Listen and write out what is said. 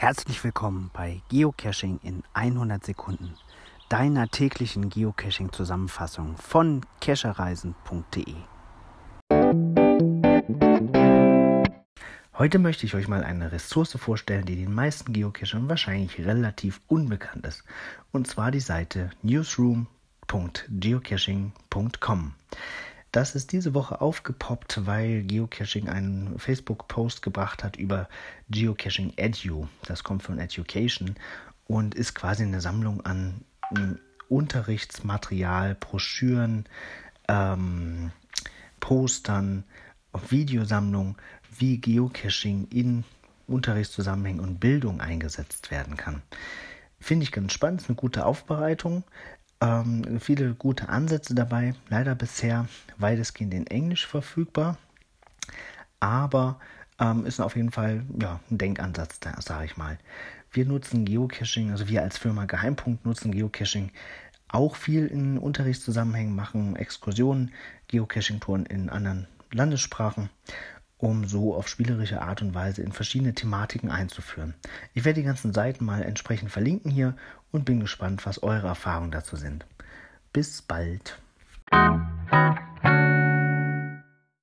Herzlich willkommen bei Geocaching in 100 Sekunden, deiner täglichen Geocaching-Zusammenfassung von cachereisen.de. Heute möchte ich euch mal eine Ressource vorstellen, die den meisten Geocachern wahrscheinlich relativ unbekannt ist, und zwar die Seite newsroom.geocaching.com. Das ist diese Woche aufgepoppt, weil Geocaching einen Facebook-Post gebracht hat über Geocaching Edu. Das kommt von Education und ist quasi eine Sammlung an hm, Unterrichtsmaterial, Broschüren, ähm, Postern, Videosammlung, wie Geocaching in Unterrichtszusammenhängen und Bildung eingesetzt werden kann. Finde ich ganz spannend, ist eine gute Aufbereitung. Ähm, viele gute Ansätze dabei, leider bisher weitestgehend in Englisch verfügbar, aber ähm, ist auf jeden Fall ja, ein Denkansatz, sage ich mal. Wir nutzen Geocaching, also wir als Firma Geheimpunkt nutzen Geocaching auch viel in Unterrichtszusammenhängen, machen Exkursionen, Geocaching-Touren in anderen Landessprachen um so auf spielerische Art und Weise in verschiedene Thematiken einzuführen. Ich werde die ganzen Seiten mal entsprechend verlinken hier und bin gespannt, was eure Erfahrungen dazu sind. Bis bald.